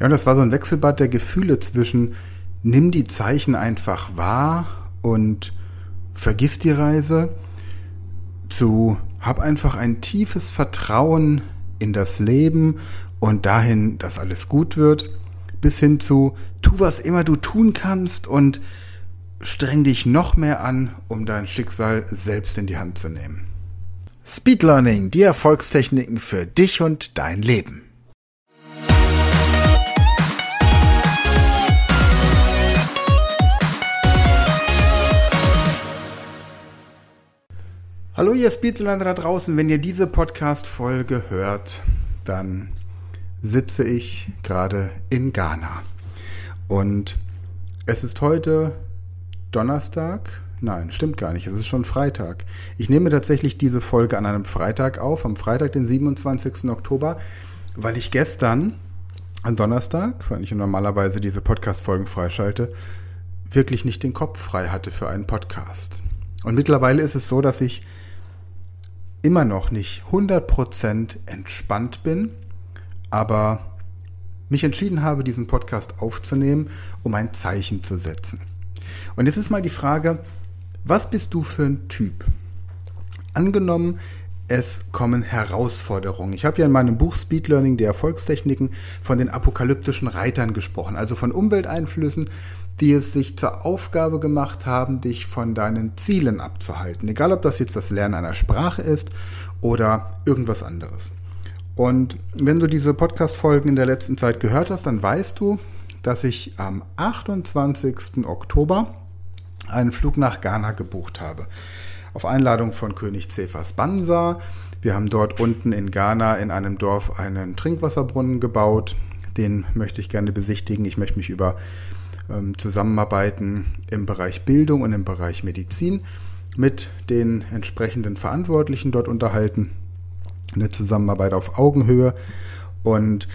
Ja, und das war so ein Wechselbad der Gefühle zwischen nimm die Zeichen einfach wahr und vergiss die Reise zu hab einfach ein tiefes Vertrauen in das Leben und dahin, dass alles gut wird, bis hin zu tu was immer du tun kannst und streng dich noch mehr an, um dein Schicksal selbst in die Hand zu nehmen. Speed Learning, die Erfolgstechniken für dich und dein Leben. Hallo ihr Speedlander da draußen, wenn ihr diese Podcast-Folge hört, dann sitze ich gerade in Ghana. Und es ist heute Donnerstag. Nein, stimmt gar nicht. Es ist schon Freitag. Ich nehme tatsächlich diese Folge an einem Freitag auf, am Freitag, den 27. Oktober, weil ich gestern, am Donnerstag, wenn ich normalerweise diese Podcast-Folgen freischalte, wirklich nicht den Kopf frei hatte für einen Podcast. Und mittlerweile ist es so, dass ich immer noch nicht 100% entspannt bin, aber mich entschieden habe, diesen Podcast aufzunehmen, um ein Zeichen zu setzen. Und jetzt ist mal die Frage, was bist du für ein Typ? Angenommen, es kommen Herausforderungen. Ich habe ja in meinem Buch Speed Learning der Erfolgstechniken von den apokalyptischen Reitern gesprochen, also von Umwelteinflüssen, die es sich zur Aufgabe gemacht haben, dich von deinen Zielen abzuhalten. Egal, ob das jetzt das Lernen einer Sprache ist oder irgendwas anderes. Und wenn du diese Podcast-Folgen in der letzten Zeit gehört hast, dann weißt du, dass ich am 28. Oktober einen Flug nach Ghana gebucht habe. Auf Einladung von König Cephas Bansa. Wir haben dort unten in Ghana in einem Dorf einen Trinkwasserbrunnen gebaut. Den möchte ich gerne besichtigen. Ich möchte mich über Zusammenarbeiten im Bereich Bildung und im Bereich Medizin mit den entsprechenden Verantwortlichen dort unterhalten. Eine Zusammenarbeit auf Augenhöhe. Und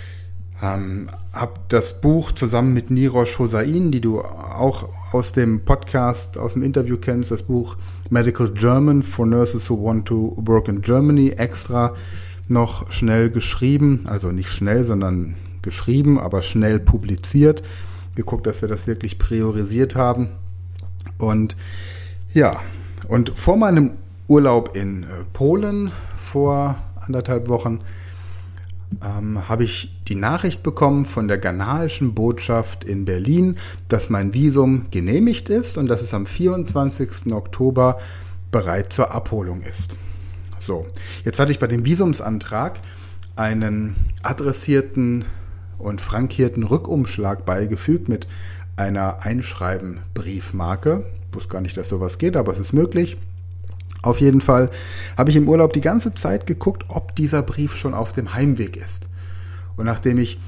ähm, habe das Buch zusammen mit Nirosh Hossain, die du auch aus dem Podcast, aus dem Interview kennst, das Buch Medical German for Nurses Who Want to Work in Germany, extra noch schnell geschrieben, also nicht schnell, sondern geschrieben, aber schnell publiziert geguckt, dass wir das wirklich priorisiert haben. Und ja, und vor meinem Urlaub in äh, Polen vor anderthalb Wochen ähm, habe ich die Nachricht bekommen von der ghanaischen Botschaft in Berlin, dass mein Visum genehmigt ist und dass es am 24. Oktober bereit zur Abholung ist. So, jetzt hatte ich bei dem Visumsantrag einen adressierten und frankierten Rückumschlag beigefügt mit einer Einschreiben-Briefmarke. Ich wusste gar nicht, dass sowas geht, aber es ist möglich. Auf jeden Fall habe ich im Urlaub die ganze Zeit geguckt, ob dieser Brief schon auf dem Heimweg ist. Und nachdem ich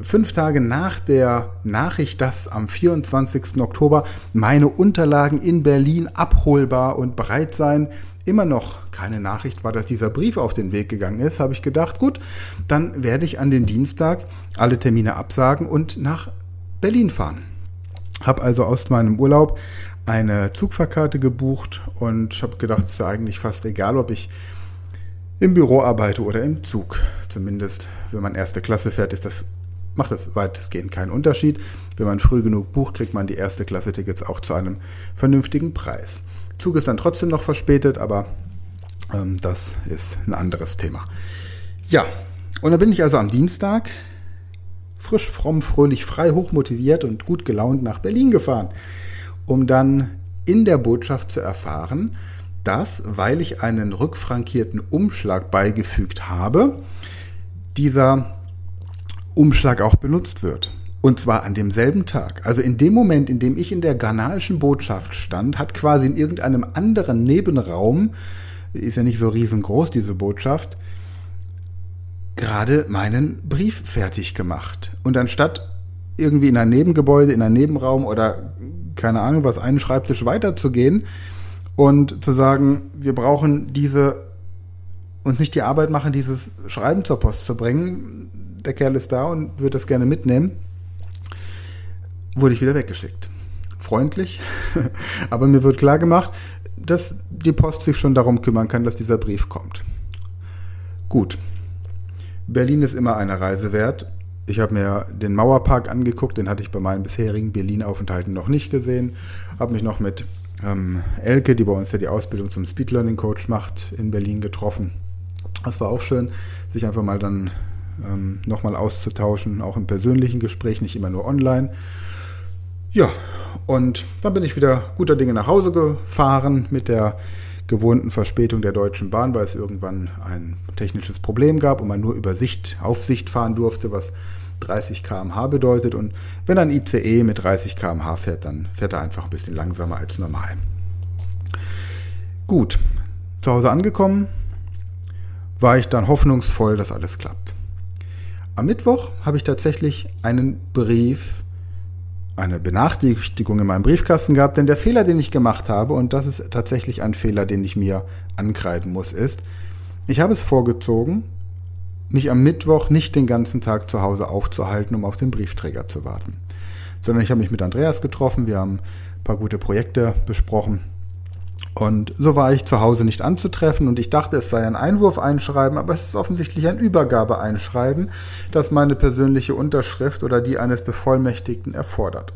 fünf Tage nach der Nachricht, dass am 24. Oktober meine Unterlagen in Berlin abholbar und bereit seien, immer noch keine Nachricht war, dass dieser Brief auf den Weg gegangen ist, habe ich gedacht, gut, dann werde ich an dem Dienstag alle Termine absagen und nach Berlin fahren. Habe also aus meinem Urlaub eine Zugfahrkarte gebucht und habe gedacht, es ist eigentlich fast egal, ob ich im Büro arbeite oder im Zug. Zumindest, wenn man erste Klasse fährt, ist das, macht das weitestgehend keinen Unterschied. Wenn man früh genug bucht, kriegt man die erste Klasse Tickets auch zu einem vernünftigen Preis. Zug ist dann trotzdem noch verspätet, aber ähm, das ist ein anderes Thema. Ja, und dann bin ich also am Dienstag frisch, fromm, fröhlich, frei, hochmotiviert und gut gelaunt nach Berlin gefahren, um dann in der Botschaft zu erfahren, dass, weil ich einen rückfrankierten Umschlag beigefügt habe, dieser Umschlag auch benutzt wird. Und zwar an demselben Tag. Also in dem Moment, in dem ich in der ghanaischen Botschaft stand, hat quasi in irgendeinem anderen Nebenraum, ist ja nicht so riesengroß, diese Botschaft, gerade meinen Brief fertig gemacht. Und anstatt irgendwie in ein Nebengebäude, in einen Nebenraum oder keine Ahnung was, einen Schreibtisch weiterzugehen und zu sagen, wir brauchen diese, uns nicht die Arbeit machen, dieses Schreiben zur Post zu bringen. Der Kerl ist da und würde das gerne mitnehmen wurde ich wieder weggeschickt. Freundlich, aber mir wird klar gemacht, dass die Post sich schon darum kümmern kann, dass dieser Brief kommt. Gut. Berlin ist immer eine Reise wert. Ich habe mir den Mauerpark angeguckt, den hatte ich bei meinen bisherigen Berlin-Aufenthalten noch nicht gesehen. Habe mich noch mit ähm, Elke, die bei uns ja die Ausbildung zum Speed Learning Coach macht, in Berlin getroffen. Das war auch schön, sich einfach mal dann ähm, nochmal auszutauschen, auch im persönlichen Gespräch, nicht immer nur online. Ja, und dann bin ich wieder guter Dinge nach Hause gefahren mit der gewohnten Verspätung der Deutschen Bahn, weil es irgendwann ein technisches Problem gab und man nur über Sicht, Aufsicht fahren durfte, was 30 km/h bedeutet. Und wenn ein ICE mit 30 km/h fährt, dann fährt er einfach ein bisschen langsamer als normal. Gut, zu Hause angekommen, war ich dann hoffnungsvoll, dass alles klappt. Am Mittwoch habe ich tatsächlich einen Brief, eine Benachrichtigung in meinem Briefkasten gehabt, denn der Fehler, den ich gemacht habe, und das ist tatsächlich ein Fehler, den ich mir ankreiden muss, ist, ich habe es vorgezogen, mich am Mittwoch nicht den ganzen Tag zu Hause aufzuhalten, um auf den Briefträger zu warten. Sondern ich habe mich mit Andreas getroffen, wir haben ein paar gute Projekte besprochen. Und so war ich zu Hause nicht anzutreffen und ich dachte, es sei ein Einwurfeinschreiben, aber es ist offensichtlich ein Übergabeeinschreiben, das meine persönliche Unterschrift oder die eines Bevollmächtigten erfordert.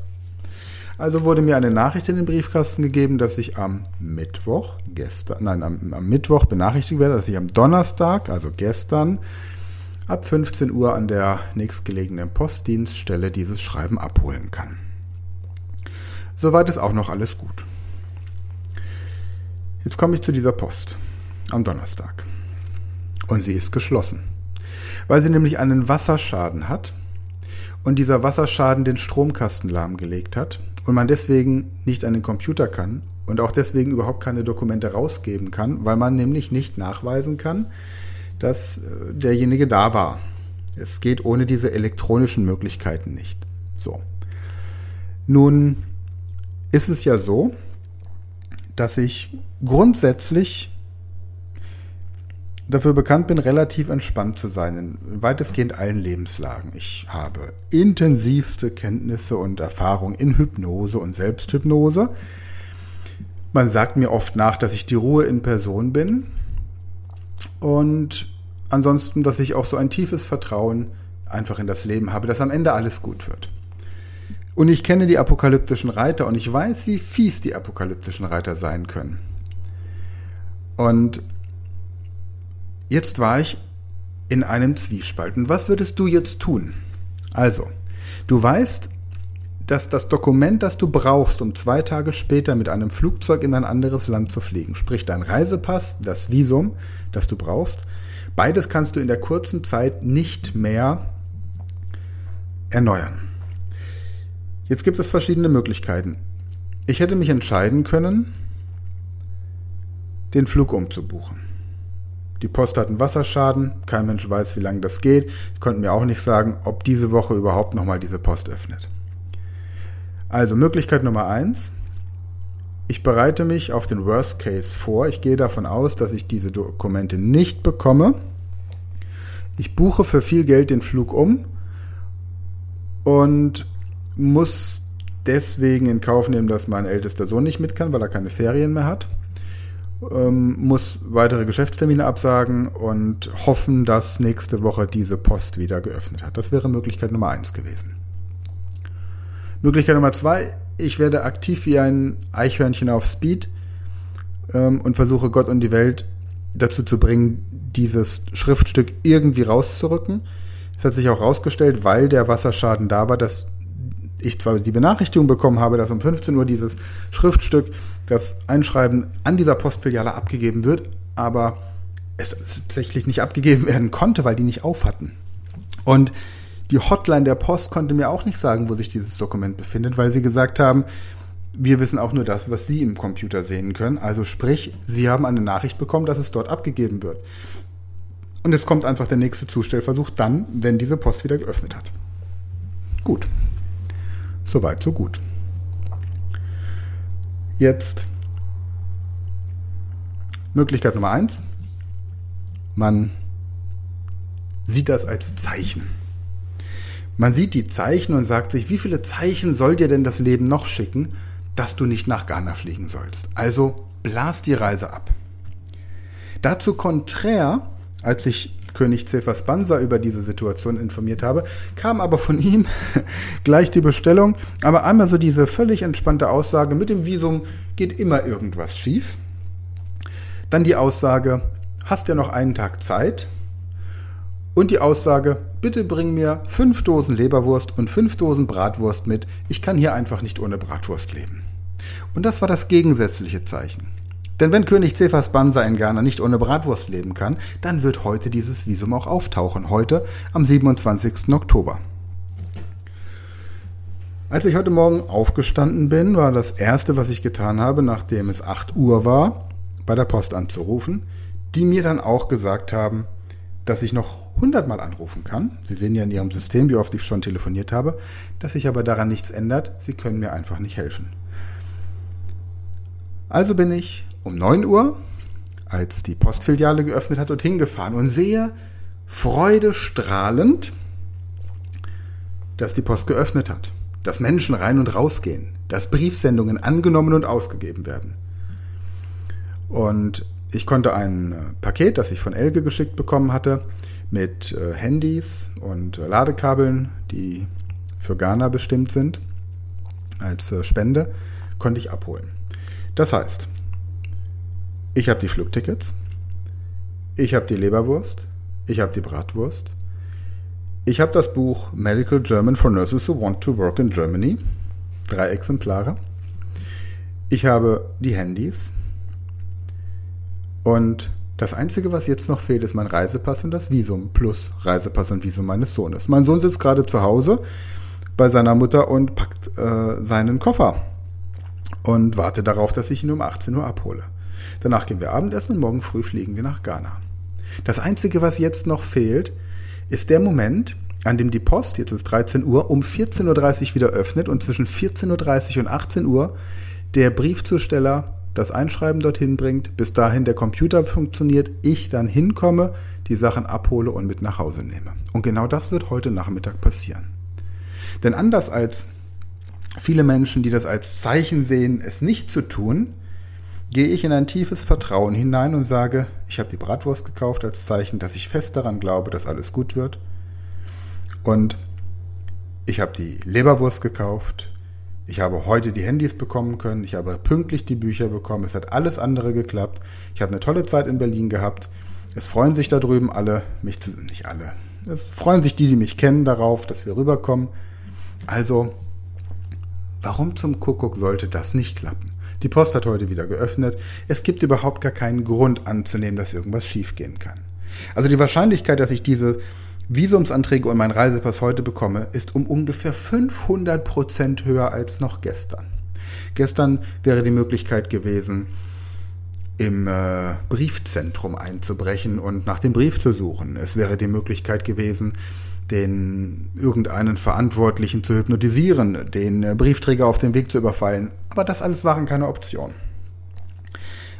Also wurde mir eine Nachricht in den Briefkasten gegeben, dass ich am Mittwoch, gestern, nein, am, am Mittwoch benachrichtigt werde, dass ich am Donnerstag, also gestern, ab 15 Uhr an der nächstgelegenen Postdienststelle dieses Schreiben abholen kann. Soweit ist auch noch alles gut. Jetzt komme ich zu dieser Post am Donnerstag. Und sie ist geschlossen, weil sie nämlich einen Wasserschaden hat und dieser Wasserschaden den Stromkasten lahmgelegt hat und man deswegen nicht an den Computer kann und auch deswegen überhaupt keine Dokumente rausgeben kann, weil man nämlich nicht nachweisen kann, dass äh, derjenige da war. Es geht ohne diese elektronischen Möglichkeiten nicht. So. Nun ist es ja so, dass ich grundsätzlich dafür bekannt bin, relativ entspannt zu sein in weitestgehend allen Lebenslagen. Ich habe intensivste Kenntnisse und Erfahrung in Hypnose und Selbsthypnose. Man sagt mir oft nach, dass ich die Ruhe in Person bin. Und ansonsten, dass ich auch so ein tiefes Vertrauen einfach in das Leben habe, dass am Ende alles gut wird. Und ich kenne die apokalyptischen Reiter und ich weiß, wie fies die apokalyptischen Reiter sein können. Und jetzt war ich in einem Zwiespalt. Und was würdest du jetzt tun? Also, du weißt, dass das Dokument, das du brauchst, um zwei Tage später mit einem Flugzeug in ein anderes Land zu fliegen, sprich dein Reisepass, das Visum, das du brauchst, beides kannst du in der kurzen Zeit nicht mehr erneuern. Jetzt gibt es verschiedene Möglichkeiten. Ich hätte mich entscheiden können, den Flug umzubuchen. Die Post hat einen Wasserschaden, kein Mensch weiß, wie lange das geht. Die konnten mir auch nicht sagen, ob diese Woche überhaupt nochmal diese Post öffnet. Also Möglichkeit Nummer eins. Ich bereite mich auf den Worst Case vor. Ich gehe davon aus, dass ich diese Dokumente nicht bekomme. Ich buche für viel Geld den Flug um und muss deswegen in Kauf nehmen, dass mein ältester Sohn nicht mit kann, weil er keine Ferien mehr hat. Ähm, muss weitere Geschäftstermine absagen und hoffen, dass nächste Woche diese Post wieder geöffnet hat. Das wäre Möglichkeit Nummer eins gewesen. Möglichkeit Nummer zwei, ich werde aktiv wie ein Eichhörnchen auf Speed ähm, und versuche Gott und die Welt dazu zu bringen, dieses Schriftstück irgendwie rauszurücken. Es hat sich auch herausgestellt, weil der Wasserschaden da war, dass ich zwar die Benachrichtigung bekommen habe, dass um 15 Uhr dieses Schriftstück, das Einschreiben an dieser Postfiliale abgegeben wird, aber es tatsächlich nicht abgegeben werden konnte, weil die nicht auf hatten. Und die Hotline der Post konnte mir auch nicht sagen, wo sich dieses Dokument befindet, weil sie gesagt haben, wir wissen auch nur das, was Sie im Computer sehen können. Also sprich, Sie haben eine Nachricht bekommen, dass es dort abgegeben wird. Und es kommt einfach der nächste Zustellversuch dann, wenn diese Post wieder geöffnet hat. Gut. Soweit, so gut. Jetzt Möglichkeit Nummer eins. Man sieht das als Zeichen. Man sieht die Zeichen und sagt sich, wie viele Zeichen soll dir denn das Leben noch schicken, dass du nicht nach Ghana fliegen sollst? Also blas die Reise ab. Dazu konträr, als ich König Cephas Bansa über diese Situation informiert habe, kam aber von ihm gleich die Bestellung. Aber einmal so diese völlig entspannte Aussage, mit dem Visum geht immer irgendwas schief. Dann die Aussage, hast ja noch einen Tag Zeit. Und die Aussage, bitte bring mir fünf Dosen Leberwurst und fünf Dosen Bratwurst mit. Ich kann hier einfach nicht ohne Bratwurst leben. Und das war das gegensätzliche Zeichen. Denn wenn König Cephas Bansa in Ghana nicht ohne Bratwurst leben kann, dann wird heute dieses Visum auch auftauchen. Heute am 27. Oktober. Als ich heute Morgen aufgestanden bin, war das erste, was ich getan habe, nachdem es 8 Uhr war, bei der Post anzurufen, die mir dann auch gesagt haben, dass ich noch 100 Mal anrufen kann. Sie sehen ja in Ihrem System, wie oft ich schon telefoniert habe, dass sich aber daran nichts ändert. Sie können mir einfach nicht helfen. Also bin ich um 9 Uhr, als die Postfiliale geöffnet hat, dorthin gefahren und sehe freudestrahlend, dass die Post geöffnet hat, dass Menschen rein und rausgehen, dass Briefsendungen angenommen und ausgegeben werden. Und ich konnte ein äh, Paket, das ich von Elke geschickt bekommen hatte, mit äh, Handys und äh, Ladekabeln, die für Ghana bestimmt sind, als Spende, konnte ich abholen. Das heißt, ich habe die Flugtickets. Ich habe die Leberwurst. Ich habe die Bratwurst. Ich habe das Buch Medical German for Nurses Who Want to Work in Germany. Drei Exemplare. Ich habe die Handys. Und das Einzige, was jetzt noch fehlt, ist mein Reisepass und das Visum plus Reisepass und Visum meines Sohnes. Mein Sohn sitzt gerade zu Hause bei seiner Mutter und packt äh, seinen Koffer und wartet darauf, dass ich ihn um 18 Uhr abhole. Danach gehen wir Abendessen und morgen früh fliegen wir nach Ghana. Das Einzige, was jetzt noch fehlt, ist der Moment, an dem die Post, jetzt ist 13 Uhr, um 14.30 Uhr wieder öffnet und zwischen 14.30 Uhr und 18 Uhr der Briefzusteller das Einschreiben dorthin bringt, bis dahin der Computer funktioniert, ich dann hinkomme, die Sachen abhole und mit nach Hause nehme. Und genau das wird heute Nachmittag passieren. Denn anders als viele Menschen, die das als Zeichen sehen, es nicht zu tun, gehe ich in ein tiefes Vertrauen hinein und sage, ich habe die Bratwurst gekauft als Zeichen, dass ich fest daran glaube, dass alles gut wird. Und ich habe die Leberwurst gekauft. Ich habe heute die Handys bekommen können. Ich habe pünktlich die Bücher bekommen. Es hat alles andere geklappt. Ich habe eine tolle Zeit in Berlin gehabt. Es freuen sich da drüben alle, mich zu, nicht alle. Es freuen sich die, die mich kennen, darauf, dass wir rüberkommen. Also, warum zum Kuckuck sollte das nicht klappen? Die Post hat heute wieder geöffnet. Es gibt überhaupt gar keinen Grund anzunehmen, dass irgendwas schiefgehen kann. Also die Wahrscheinlichkeit, dass ich diese Visumsanträge und meinen Reisepass heute bekomme, ist um ungefähr 500 Prozent höher als noch gestern. Gestern wäre die Möglichkeit gewesen, im äh, Briefzentrum einzubrechen und nach dem Brief zu suchen. Es wäre die Möglichkeit gewesen, den irgendeinen Verantwortlichen zu hypnotisieren, den äh, Briefträger auf dem Weg zu überfallen. Aber das alles waren keine Optionen.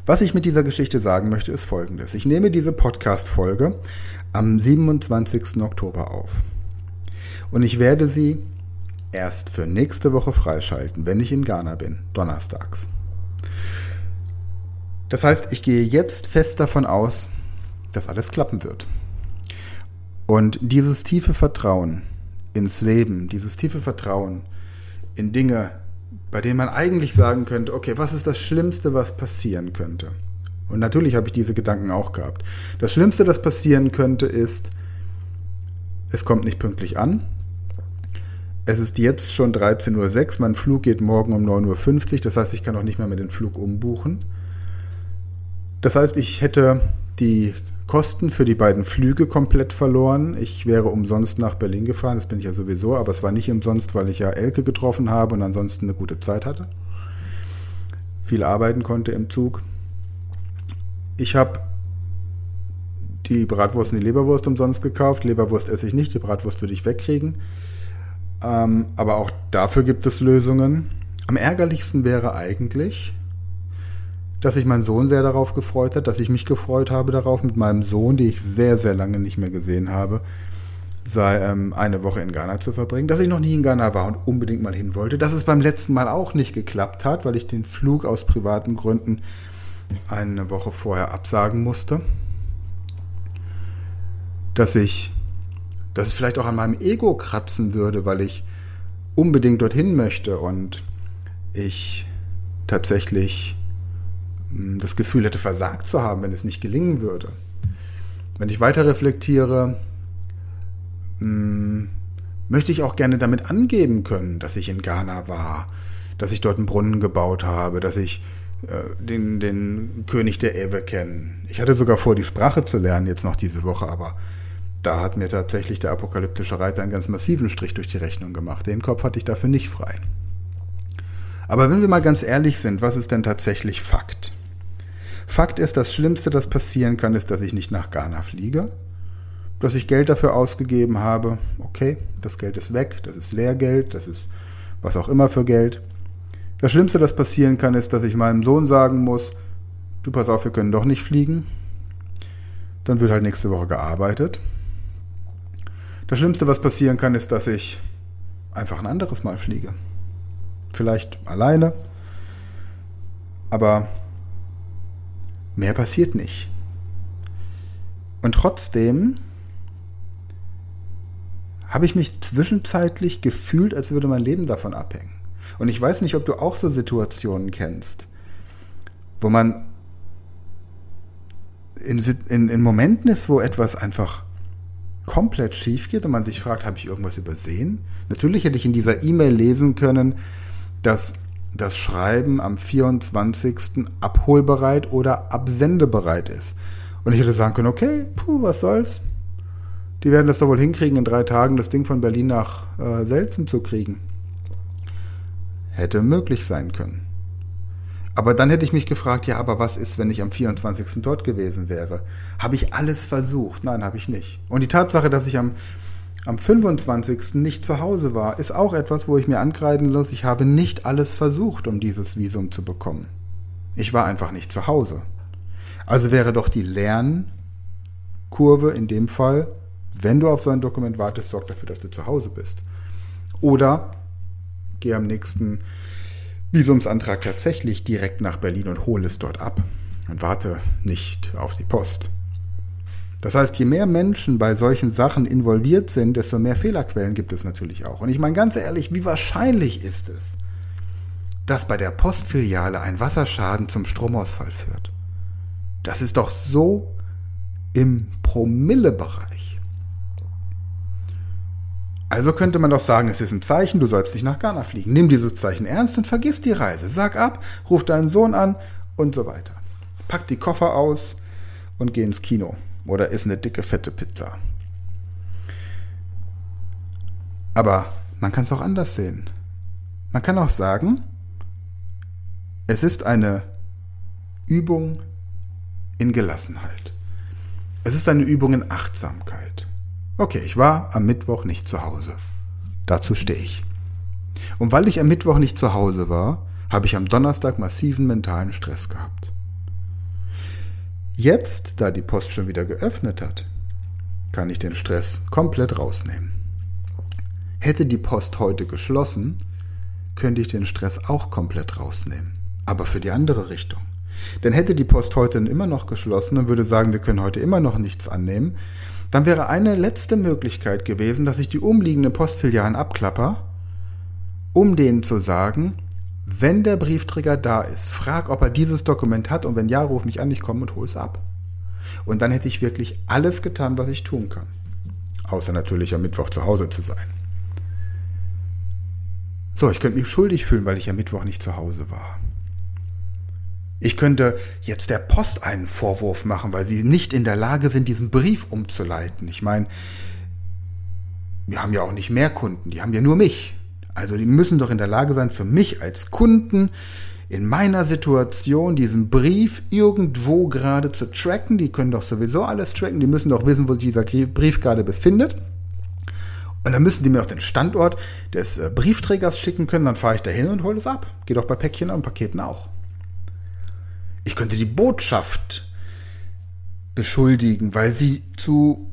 Was ich mit dieser Geschichte sagen möchte, ist folgendes. Ich nehme diese Podcast-Folge am 27. Oktober auf. Und ich werde sie erst für nächste Woche freischalten, wenn ich in Ghana bin, donnerstags. Das heißt, ich gehe jetzt fest davon aus, dass alles klappen wird. Und dieses tiefe Vertrauen ins Leben, dieses tiefe Vertrauen in Dinge, bei denen man eigentlich sagen könnte, okay, was ist das Schlimmste, was passieren könnte? Und natürlich habe ich diese Gedanken auch gehabt. Das Schlimmste, das passieren könnte, ist, es kommt nicht pünktlich an. Es ist jetzt schon 13.06 Uhr, mein Flug geht morgen um 9.50 Uhr, das heißt, ich kann auch nicht mehr mit dem Flug umbuchen. Das heißt, ich hätte die Kosten für die beiden Flüge komplett verloren. Ich wäre umsonst nach Berlin gefahren, das bin ich ja sowieso, aber es war nicht umsonst, weil ich ja Elke getroffen habe und ansonsten eine gute Zeit hatte. Viel arbeiten konnte im Zug. Ich habe die Bratwurst und die Leberwurst umsonst gekauft. Leberwurst esse ich nicht, die Bratwurst würde ich wegkriegen. Ähm, aber auch dafür gibt es Lösungen. Am ärgerlichsten wäre eigentlich, dass sich mein Sohn sehr darauf gefreut hat, dass ich mich gefreut habe darauf, mit meinem Sohn, den ich sehr, sehr lange nicht mehr gesehen habe, sei, ähm, eine Woche in Ghana zu verbringen, dass ich noch nie in Ghana war und unbedingt mal hin wollte, dass es beim letzten Mal auch nicht geklappt hat, weil ich den Flug aus privaten Gründen eine Woche vorher absagen musste. dass ich, dass es vielleicht auch an meinem Ego kratzen würde, weil ich unbedingt dorthin möchte. Und ich tatsächlich das Gefühl hätte, versagt zu haben, wenn es nicht gelingen würde. Wenn ich weiter reflektiere, hm, möchte ich auch gerne damit angeben können, dass ich in Ghana war, dass ich dort einen Brunnen gebaut habe, dass ich äh, den, den König der Ewe kenne. Ich hatte sogar vor, die Sprache zu lernen, jetzt noch diese Woche, aber da hat mir tatsächlich der apokalyptische Reiter einen ganz massiven Strich durch die Rechnung gemacht. Den Kopf hatte ich dafür nicht frei. Aber wenn wir mal ganz ehrlich sind, was ist denn tatsächlich Fakt? Fakt ist, das Schlimmste, das passieren kann, ist, dass ich nicht nach Ghana fliege, dass ich Geld dafür ausgegeben habe. Okay, das Geld ist weg, das ist Lehrgeld, das ist was auch immer für Geld. Das Schlimmste, das passieren kann, ist, dass ich meinem Sohn sagen muss, du pass auf, wir können doch nicht fliegen. Dann wird halt nächste Woche gearbeitet. Das Schlimmste, was passieren kann, ist, dass ich einfach ein anderes Mal fliege. Vielleicht alleine. Aber mehr passiert nicht. Und trotzdem habe ich mich zwischenzeitlich gefühlt, als würde mein Leben davon abhängen. Und ich weiß nicht, ob du auch so Situationen kennst, wo man in, in, in Momenten ist, wo etwas einfach komplett schief geht und man sich fragt, habe ich irgendwas übersehen? Natürlich hätte ich in dieser E-Mail lesen können, dass das Schreiben am 24. abholbereit oder absendebereit ist. Und ich hätte sagen können, okay, puh, was soll's? Die werden das doch wohl hinkriegen, in drei Tagen das Ding von Berlin nach äh, Selzen zu kriegen. Hätte möglich sein können. Aber dann hätte ich mich gefragt, ja, aber was ist, wenn ich am 24. dort gewesen wäre? Habe ich alles versucht? Nein, habe ich nicht. Und die Tatsache, dass ich am, am 25. nicht zu Hause war, ist auch etwas, wo ich mir ankreiden muss, ich habe nicht alles versucht, um dieses Visum zu bekommen. Ich war einfach nicht zu Hause. Also wäre doch die Lernkurve in dem Fall, wenn du auf so ein Dokument wartest, sorg dafür, dass du zu Hause bist. Oder geh am nächsten Visumsantrag tatsächlich direkt nach Berlin und hole es dort ab und warte nicht auf die Post. Das heißt, je mehr Menschen bei solchen Sachen involviert sind, desto mehr Fehlerquellen gibt es natürlich auch. Und ich meine ganz ehrlich, wie wahrscheinlich ist es, dass bei der Postfiliale ein Wasserschaden zum Stromausfall führt? Das ist doch so im Promillebereich. Also könnte man doch sagen, es ist ein Zeichen, du sollst nicht nach Ghana fliegen. Nimm dieses Zeichen ernst und vergiss die Reise. Sag ab, ruf deinen Sohn an und so weiter. Pack die Koffer aus und geh ins Kino oder iss eine dicke, fette Pizza. Aber man kann es auch anders sehen. Man kann auch sagen, es ist eine Übung in Gelassenheit. Es ist eine Übung in Achtsamkeit. Okay, ich war am Mittwoch nicht zu Hause. Dazu stehe ich. Und weil ich am Mittwoch nicht zu Hause war, habe ich am Donnerstag massiven mentalen Stress gehabt. Jetzt, da die Post schon wieder geöffnet hat, kann ich den Stress komplett rausnehmen. Hätte die Post heute geschlossen, könnte ich den Stress auch komplett rausnehmen. Aber für die andere Richtung. Denn hätte die Post heute immer noch geschlossen und würde sagen, wir können heute immer noch nichts annehmen, dann wäre eine letzte Möglichkeit gewesen, dass ich die umliegenden Postfilialen abklapper, um denen zu sagen, wenn der Briefträger da ist, frag, ob er dieses Dokument hat und wenn ja, ruf mich an, ich komme und hol es ab. Und dann hätte ich wirklich alles getan, was ich tun kann. Außer natürlich am Mittwoch zu Hause zu sein. So, ich könnte mich schuldig fühlen, weil ich am Mittwoch nicht zu Hause war. Ich könnte jetzt der Post einen Vorwurf machen, weil sie nicht in der Lage sind, diesen Brief umzuleiten. Ich meine, wir haben ja auch nicht mehr Kunden, die haben ja nur mich. Also die müssen doch in der Lage sein, für mich als Kunden in meiner Situation diesen Brief irgendwo gerade zu tracken. Die können doch sowieso alles tracken. Die müssen doch wissen, wo sich dieser Brief gerade befindet. Und dann müssen die mir noch den Standort des äh, Briefträgers schicken können. Dann fahre ich da hin und hole es ab. Geht doch bei Päckchen und Paketen auch. Ich könnte die Botschaft beschuldigen, weil sie zu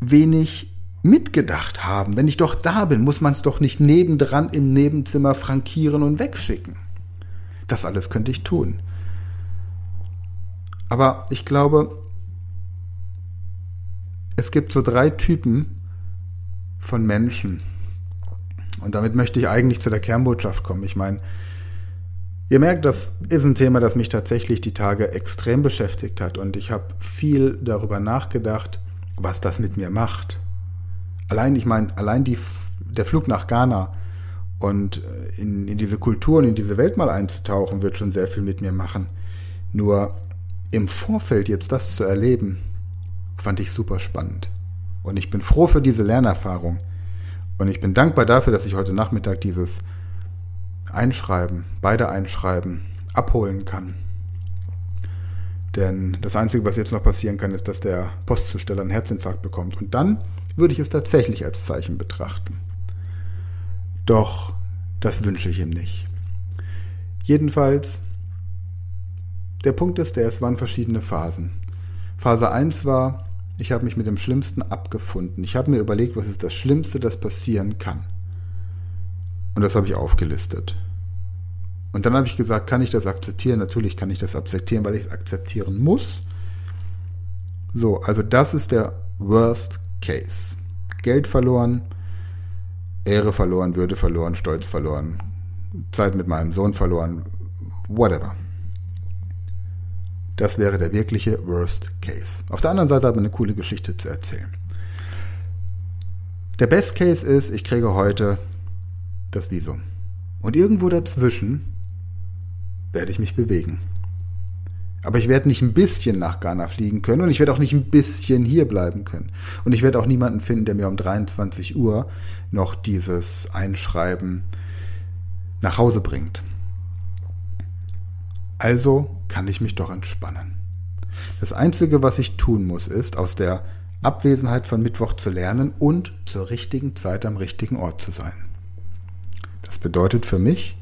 wenig mitgedacht haben. Wenn ich doch da bin, muss man es doch nicht nebendran im Nebenzimmer frankieren und wegschicken. Das alles könnte ich tun. Aber ich glaube, es gibt so drei Typen von Menschen. Und damit möchte ich eigentlich zu der Kernbotschaft kommen. Ich meine, ihr merkt, das ist ein Thema, das mich tatsächlich die Tage extrem beschäftigt hat. Und ich habe viel darüber nachgedacht, was das mit mir macht. Allein, ich meine, allein die, der Flug nach Ghana und äh, in, in diese Kultur und in diese Welt mal einzutauchen, wird schon sehr viel mit mir machen. Nur im Vorfeld jetzt das zu erleben, fand ich super spannend. Und ich bin froh für diese Lernerfahrung. Und ich bin dankbar dafür, dass ich heute Nachmittag dieses Einschreiben, beide Einschreiben, abholen kann. Denn das Einzige, was jetzt noch passieren kann, ist, dass der Postzusteller einen Herzinfarkt bekommt. Und dann würde ich es tatsächlich als Zeichen betrachten. Doch das wünsche ich ihm nicht. Jedenfalls, der Punkt ist der, es waren verschiedene Phasen. Phase 1 war, ich habe mich mit dem Schlimmsten abgefunden. Ich habe mir überlegt, was ist das Schlimmste, das passieren kann. Und das habe ich aufgelistet. Und dann habe ich gesagt, kann ich das akzeptieren? Natürlich kann ich das akzeptieren, weil ich es akzeptieren muss. So, also das ist der Worst Case. Geld verloren, Ehre verloren, Würde verloren, Stolz verloren, Zeit mit meinem Sohn verloren, whatever. Das wäre der wirkliche Worst Case. Auf der anderen Seite habe ich eine coole Geschichte zu erzählen. Der Best Case ist, ich kriege heute das Visum. Und irgendwo dazwischen werde ich mich bewegen. Aber ich werde nicht ein bisschen nach Ghana fliegen können und ich werde auch nicht ein bisschen hier bleiben können. Und ich werde auch niemanden finden, der mir um 23 Uhr noch dieses Einschreiben nach Hause bringt. Also kann ich mich doch entspannen. Das Einzige, was ich tun muss, ist, aus der Abwesenheit von Mittwoch zu lernen und zur richtigen Zeit am richtigen Ort zu sein. Das bedeutet für mich,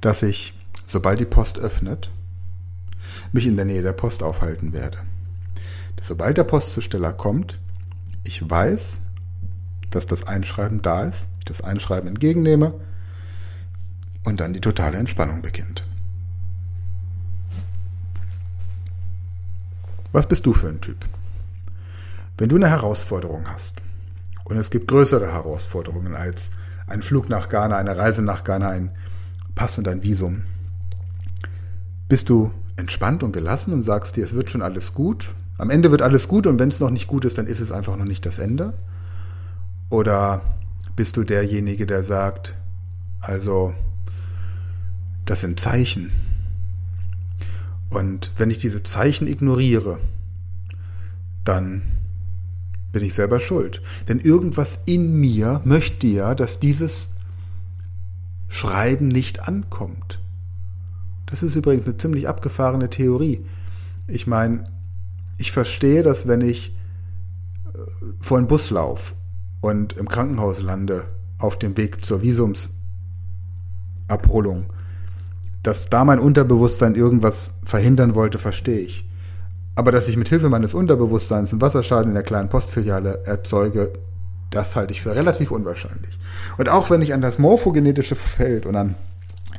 dass ich, sobald die Post öffnet, mich in der Nähe der Post aufhalten werde. Sobald der Postzusteller kommt, ich weiß, dass das Einschreiben da ist, ich das Einschreiben entgegennehme und dann die totale Entspannung beginnt. Was bist du für ein Typ? Wenn du eine Herausforderung hast, und es gibt größere Herausforderungen als ein Flug nach Ghana, eine Reise nach Ghana, ein Pass und ein Visum, bist du entspannt und gelassen und sagst dir, es wird schon alles gut. Am Ende wird alles gut und wenn es noch nicht gut ist, dann ist es einfach noch nicht das Ende. Oder bist du derjenige, der sagt, also das sind Zeichen. Und wenn ich diese Zeichen ignoriere, dann bin ich selber schuld. Denn irgendwas in mir möchte ja, dass dieses Schreiben nicht ankommt. Das ist übrigens eine ziemlich abgefahrene Theorie. Ich meine, ich verstehe, dass wenn ich äh, vor einen Bus laufe und im Krankenhaus lande, auf dem Weg zur Visumsabholung, dass da mein Unterbewusstsein irgendwas verhindern wollte, verstehe ich. Aber dass ich mit Hilfe meines Unterbewusstseins einen Wasserschaden in der kleinen Postfiliale erzeuge, das halte ich für relativ unwahrscheinlich. Und auch wenn ich an das morphogenetische Feld und an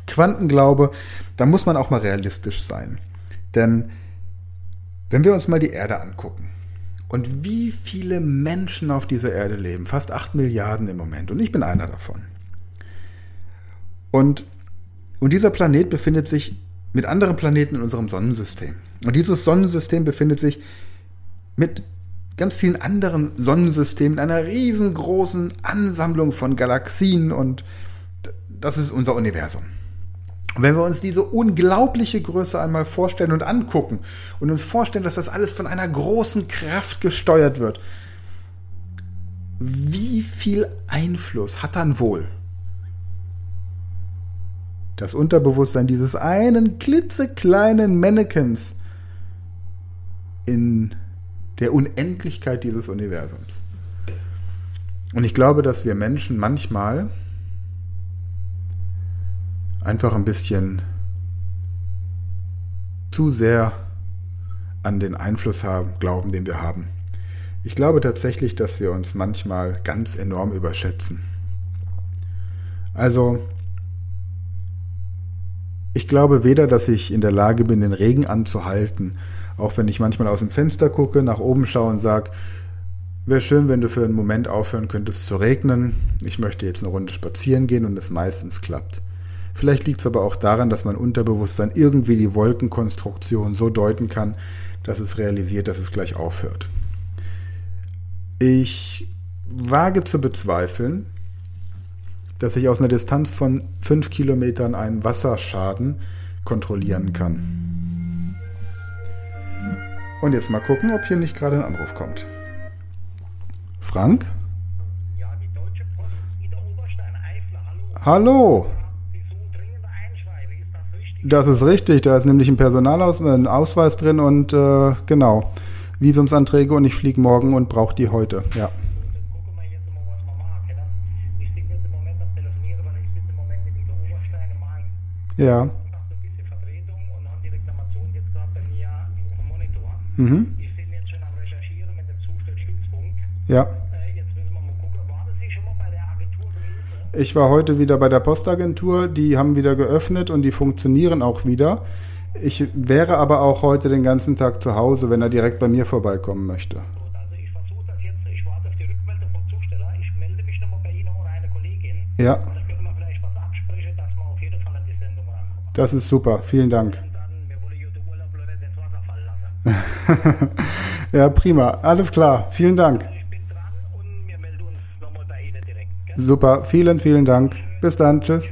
Quanten glaube, da muss man auch mal realistisch sein. Denn wenn wir uns mal die Erde angucken und wie viele Menschen auf dieser Erde leben, fast 8 Milliarden im Moment, und ich bin einer davon. Und, und dieser Planet befindet sich mit anderen Planeten in unserem Sonnensystem. Und dieses Sonnensystem befindet sich mit ganz vielen anderen Sonnensystemen in einer riesengroßen Ansammlung von Galaxien und das ist unser Universum. Wenn wir uns diese unglaubliche Größe einmal vorstellen und angucken und uns vorstellen, dass das alles von einer großen Kraft gesteuert wird, wie viel Einfluss hat dann wohl das Unterbewusstsein dieses einen klitzekleinen Mannequins in der Unendlichkeit dieses Universums? Und ich glaube, dass wir Menschen manchmal einfach ein bisschen zu sehr an den Einfluss haben, glauben, den wir haben. Ich glaube tatsächlich, dass wir uns manchmal ganz enorm überschätzen. Also, ich glaube weder, dass ich in der Lage bin, den Regen anzuhalten, Auch wenn ich manchmal aus dem Fenster gucke, nach oben schaue und sage, wäre schön, wenn du für einen Moment aufhören könntest zu regnen. Ich möchte jetzt eine Runde spazieren gehen und es meistens klappt. Vielleicht liegt es aber auch daran, dass mein Unterbewusstsein irgendwie die Wolkenkonstruktion so deuten kann, dass es realisiert, dass es gleich aufhört. Ich wage zu bezweifeln, dass ich aus einer Distanz von fünf Kilometern einen Wasserschaden kontrollieren kann. Und jetzt mal gucken, ob hier nicht gerade ein Anruf kommt. Frank? Ja, die Deutsche Post hallo. Hallo. Das ist richtig, da ist nämlich ein Personalausweis ein Ausweis drin und äh, genau, Visumsanträge und ich fliege morgen und brauche die heute, ja. Ja. Mhm. Ich bin jetzt schon am Recherchieren mit dem Zustellstützpunkt. Ja. Äh, jetzt müssen wir mal gucken, war das nicht schon mal bei der Agentur gewesen? Ich war heute wieder bei der Postagentur, die haben wieder geöffnet und die funktionieren auch wieder. Ich wäre aber auch heute den ganzen Tag zu Hause, wenn er direkt bei mir vorbeikommen möchte. Also ich versuche das jetzt, ich warte auf die Rückmeldung vom Zusteller. Ich melde mich nochmal bei Ihnen oder einer Kollegin. Ja. Dann können wir vielleicht was absprechen, dass wir auf jeden Fall an die Sendung rankommen. Das ist super, vielen Dank. ja, prima. Alles klar. Vielen Dank. Super. Vielen, vielen Dank. Bis dann. Tschüss.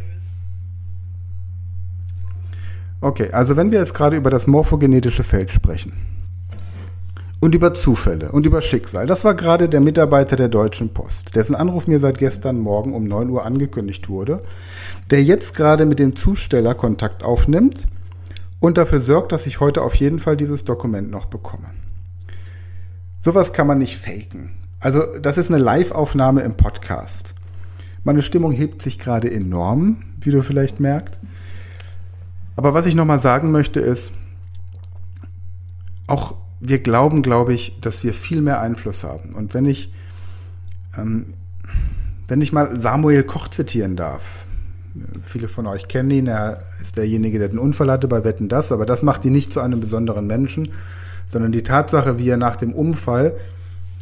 Okay, also wenn wir jetzt gerade über das morphogenetische Feld sprechen und über Zufälle und über Schicksal, das war gerade der Mitarbeiter der Deutschen Post, dessen Anruf mir seit gestern Morgen um 9 Uhr angekündigt wurde, der jetzt gerade mit dem Zusteller Kontakt aufnimmt und dafür sorgt, dass ich heute auf jeden Fall dieses Dokument noch bekomme. Sowas kann man nicht faken. Also das ist eine Live-Aufnahme im Podcast. Meine Stimmung hebt sich gerade enorm, wie du vielleicht merkst. Aber was ich nochmal sagen möchte ist, auch wir glauben, glaube ich, dass wir viel mehr Einfluss haben. Und wenn ich, ähm, wenn ich mal Samuel Koch zitieren darf, Viele von euch kennen ihn. Er ist derjenige, der den Unfall hatte bei Wetten das. Aber das macht ihn nicht zu einem besonderen Menschen, sondern die Tatsache, wie er nach dem Unfall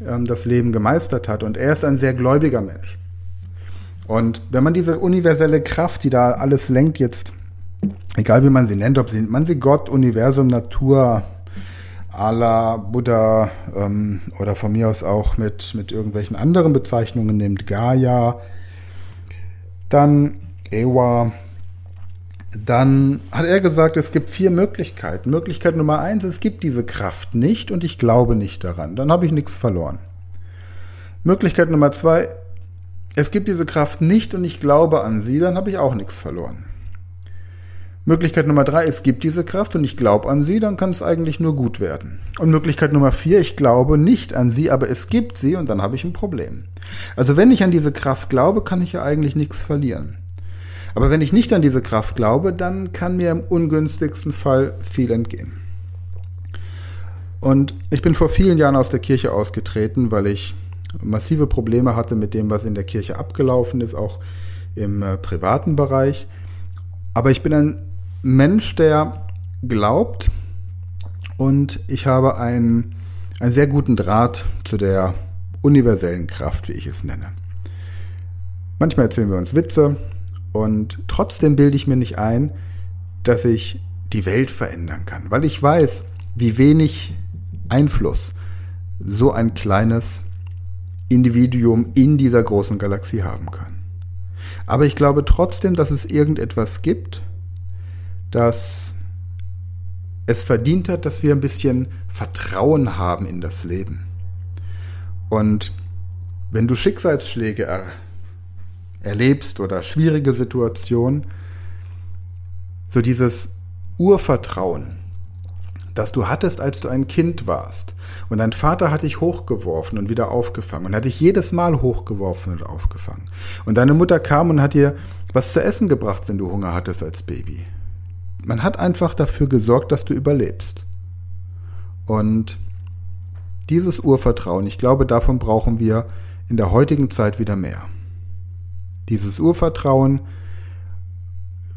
ähm, das Leben gemeistert hat. Und er ist ein sehr gläubiger Mensch. Und wenn man diese universelle Kraft, die da alles lenkt, jetzt, egal wie man sie nennt, ob sie, man sie Gott, Universum, Natur, Allah, Buddha ähm, oder von mir aus auch mit, mit irgendwelchen anderen Bezeichnungen nimmt, Gaia, dann Ewa. Dann hat er gesagt, es gibt vier Möglichkeiten. Möglichkeit Nummer eins, es gibt diese Kraft nicht und ich glaube nicht daran. Dann habe ich nichts verloren. Möglichkeit Nummer zwei, es gibt diese Kraft nicht und ich glaube an sie, dann habe ich auch nichts verloren. Möglichkeit Nummer drei, es gibt diese Kraft und ich glaube an sie, dann kann es eigentlich nur gut werden. Und Möglichkeit Nummer vier, ich glaube nicht an sie, aber es gibt sie und dann habe ich ein Problem. Also wenn ich an diese Kraft glaube, kann ich ja eigentlich nichts verlieren. Aber wenn ich nicht an diese Kraft glaube, dann kann mir im ungünstigsten Fall viel entgehen. Und ich bin vor vielen Jahren aus der Kirche ausgetreten, weil ich massive Probleme hatte mit dem, was in der Kirche abgelaufen ist, auch im äh, privaten Bereich. Aber ich bin ein Mensch, der glaubt und ich habe einen, einen sehr guten Draht zu der universellen Kraft, wie ich es nenne. Manchmal erzählen wir uns Witze, und trotzdem bilde ich mir nicht ein, dass ich die Welt verändern kann, weil ich weiß, wie wenig Einfluss so ein kleines Individuum in dieser großen Galaxie haben kann. Aber ich glaube trotzdem, dass es irgendetwas gibt, das es verdient hat, dass wir ein bisschen Vertrauen haben in das Leben. Und wenn du Schicksalsschläge erlebst oder schwierige Situationen, so dieses Urvertrauen, das du hattest, als du ein Kind warst. Und dein Vater hat dich hochgeworfen und wieder aufgefangen und hat dich jedes Mal hochgeworfen und aufgefangen. Und deine Mutter kam und hat dir was zu essen gebracht, wenn du Hunger hattest als Baby. Man hat einfach dafür gesorgt, dass du überlebst. Und dieses Urvertrauen, ich glaube, davon brauchen wir in der heutigen Zeit wieder mehr. Dieses Urvertrauen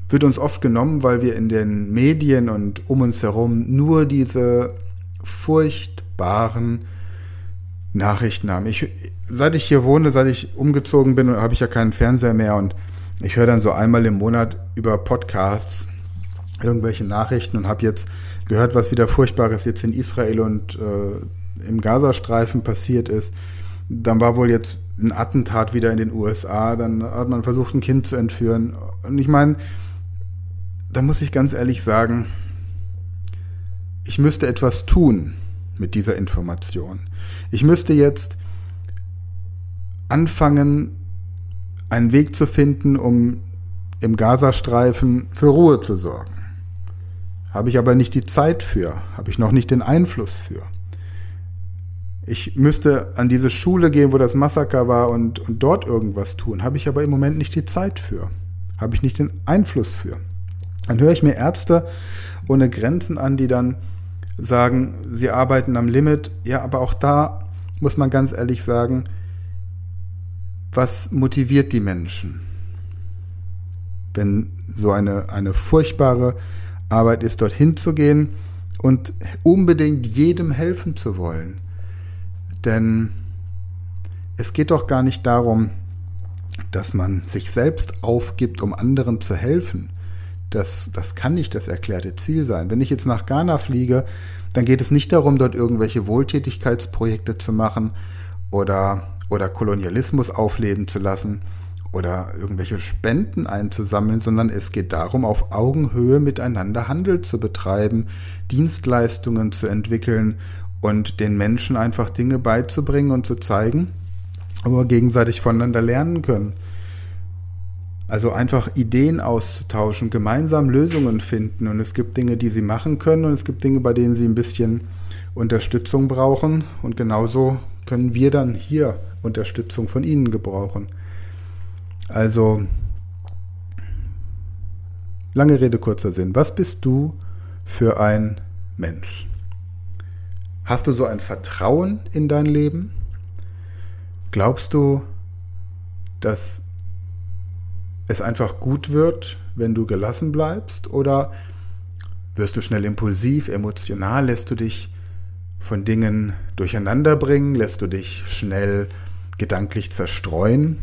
wird uns oft genommen, weil wir in den Medien und um uns herum nur diese furchtbaren Nachrichten haben. Ich, seit ich hier wohne, seit ich umgezogen bin, habe ich ja keinen Fernseher mehr und ich höre dann so einmal im Monat über Podcasts irgendwelche Nachrichten und habe jetzt gehört, was wieder Furchtbares jetzt in Israel und äh, im Gazastreifen passiert ist. Dann war wohl jetzt ein Attentat wieder in den USA, dann hat man versucht, ein Kind zu entführen. Und ich meine, da muss ich ganz ehrlich sagen, ich müsste etwas tun mit dieser Information. Ich müsste jetzt anfangen, einen Weg zu finden, um im Gazastreifen für Ruhe zu sorgen. Habe ich aber nicht die Zeit für, habe ich noch nicht den Einfluss für. Ich müsste an diese Schule gehen, wo das Massaker war und, und dort irgendwas tun, habe ich aber im Moment nicht die Zeit für, habe ich nicht den Einfluss für. Dann höre ich mir Ärzte ohne Grenzen an, die dann sagen, sie arbeiten am Limit. Ja, aber auch da muss man ganz ehrlich sagen, was motiviert die Menschen? Wenn so eine, eine furchtbare Arbeit ist, dorthin zu gehen und unbedingt jedem helfen zu wollen. Denn es geht doch gar nicht darum, dass man sich selbst aufgibt, um anderen zu helfen. Das, das kann nicht das erklärte Ziel sein. Wenn ich jetzt nach Ghana fliege, dann geht es nicht darum, dort irgendwelche Wohltätigkeitsprojekte zu machen oder, oder Kolonialismus aufleben zu lassen oder irgendwelche Spenden einzusammeln, sondern es geht darum, auf Augenhöhe miteinander Handel zu betreiben, Dienstleistungen zu entwickeln und den Menschen einfach Dinge beizubringen und zu zeigen, wo wir gegenseitig voneinander lernen können. Also einfach Ideen auszutauschen, gemeinsam Lösungen finden. Und es gibt Dinge, die sie machen können und es gibt Dinge, bei denen sie ein bisschen Unterstützung brauchen. Und genauso können wir dann hier Unterstützung von ihnen gebrauchen. Also, lange Rede, kurzer Sinn. Was bist du für ein Mensch? Hast du so ein Vertrauen in dein Leben? Glaubst du, dass es einfach gut wird, wenn du gelassen bleibst? Oder wirst du schnell impulsiv, emotional, lässt du dich von Dingen durcheinander bringen, lässt du dich schnell gedanklich zerstreuen?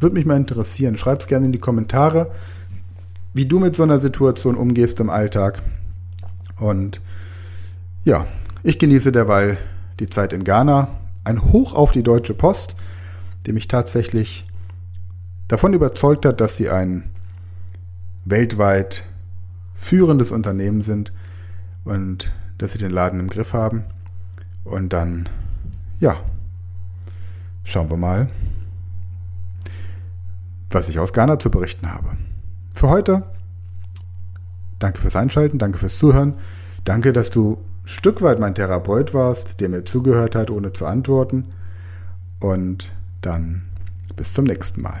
Würde mich mal interessieren. Schreib es gerne in die Kommentare, wie du mit so einer Situation umgehst im Alltag. Und ja, ich genieße derweil die Zeit in Ghana. Ein Hoch auf die Deutsche Post, die mich tatsächlich davon überzeugt hat, dass sie ein weltweit führendes Unternehmen sind und dass sie den Laden im Griff haben. Und dann, ja, schauen wir mal, was ich aus Ghana zu berichten habe. Für heute, danke fürs Einschalten, danke fürs Zuhören, danke, dass du Stück weit mein Therapeut warst, der mir zugehört hat, ohne zu antworten. Und dann bis zum nächsten Mal.